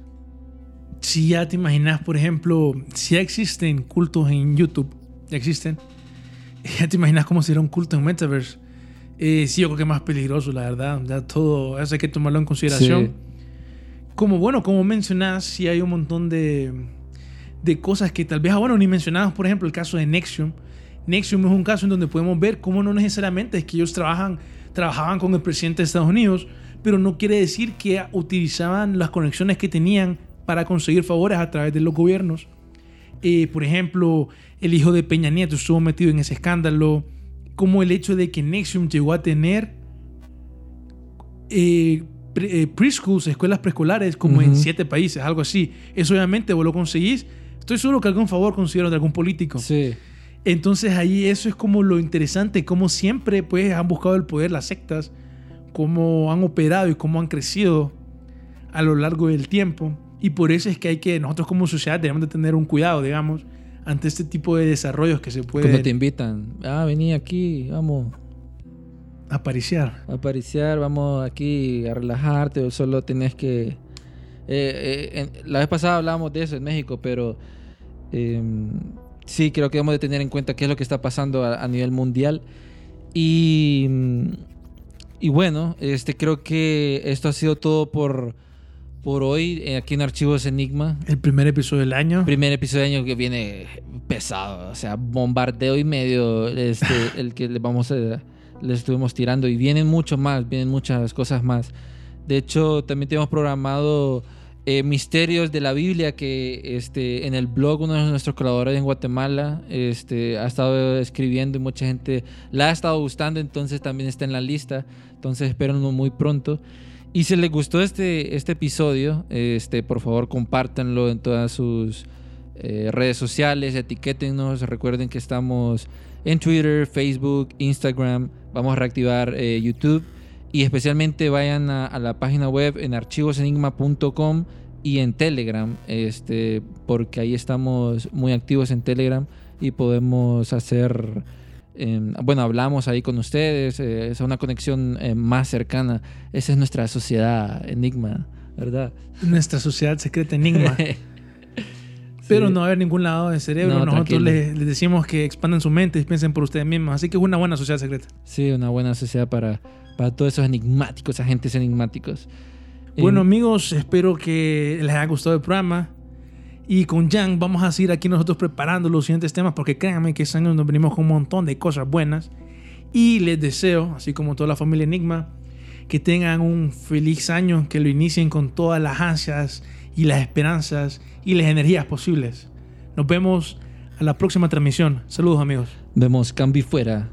Speaker 1: Si ya te imaginas, por ejemplo, si ya existen cultos en YouTube, ya existen, ya te imaginas cómo sería un culto en Metaverse. Eh, sí, yo creo que es más peligroso, la verdad. Ya todo eso hay que tomarlo en consideración.
Speaker 2: Sí.
Speaker 1: Como bueno, como mencionas, sí hay un montón de, de cosas que tal vez, ah, bueno, ni mencionamos, por ejemplo, el caso de Nexium. Nexium es un caso en donde podemos ver cómo no necesariamente es que ellos trabajan, trabajaban con el presidente de Estados Unidos, pero no quiere decir que utilizaban las conexiones que tenían para conseguir favores a través de los gobiernos. Eh, por ejemplo, el hijo de Peña Nieto estuvo metido en ese escándalo, como el hecho de que Nexium llegó a tener eh, pre- eh, preschools, escuelas preescolares, como en siete países, algo así. Eso obviamente vos lo conseguís. Estoy seguro que algún favor consiguieron de algún político.
Speaker 2: Sí.
Speaker 1: Entonces ahí eso es como lo interesante, como siempre pues han buscado el poder las sectas, cómo han operado y cómo han crecido a lo largo del tiempo. Y por eso es que hay que, nosotros como sociedad debemos de tener un cuidado, digamos, ante este tipo de desarrollos que se
Speaker 2: Cuando te
Speaker 1: pueden
Speaker 2: invitan, ah, vení aquí, vamos
Speaker 1: apariciar.
Speaker 2: apariciar, vamos aquí a relajarte, o solo tenés que... eh, eh, en- la vez pasada hablábamos de eso en México, pero eh, sí, creo que debemos de tener en cuenta qué es lo que está pasando a, a nivel mundial. Y, mm, y bueno, este, creo que esto ha sido todo por, por hoy eh, aquí en Archivos Enigma.
Speaker 1: El primer episodio del año.
Speaker 2: Primer episodio de año que viene pesado, o sea, bombardeo y medio este, el que le vamos a, le estuvimos tirando y vienen mucho más, vienen muchas cosas más. De hecho, también tenemos programado eh, misterios de la Biblia que este, en el blog uno de nuestros colaboradores en Guatemala este, ha estado escribiendo y mucha gente la ha estado gustando, entonces también está en la lista. Entonces espérenlo muy pronto. Y si les gustó este, este episodio, este, por favor compártanlo en todas sus eh, redes sociales, etiquétennos. Recuerden que estamos en Twitter, Facebook, Instagram. Vamos a reactivar eh, YouTube. Y especialmente vayan a, a la página web en archivosenigma.com y en Telegram, este, porque ahí estamos muy activos en Telegram y podemos hacer, eh, bueno, hablamos ahí con ustedes, eh, es una conexión eh, más cercana. Esa es nuestra sociedad Enigma, ¿verdad?
Speaker 1: Nuestra sociedad secreta enigma. Pero no va a haber ningún lado de cerebro.
Speaker 2: No,
Speaker 1: Nosotros les, les decimos que expandan su mente y piensen por ustedes mismos. Así que es una buena sociedad secreta.
Speaker 2: Sí, una buena sociedad para, para todos esos enigmáticos, agentes enigmáticos.
Speaker 1: Bueno,
Speaker 2: Eh,
Speaker 1: amigos, espero que les haya gustado el programa. Y con Jan vamos a seguir aquí nosotros preparando los siguientes temas porque créanme que este año nos venimos con un montón de cosas buenas. Y les deseo, así como toda la familia Enigma, que tengan un feliz año, que lo inicien con todas las ansias y las esperanzas y las energías posibles. Nos vemos a la próxima transmisión. Saludos amigos.
Speaker 2: vemos Cambi fuera.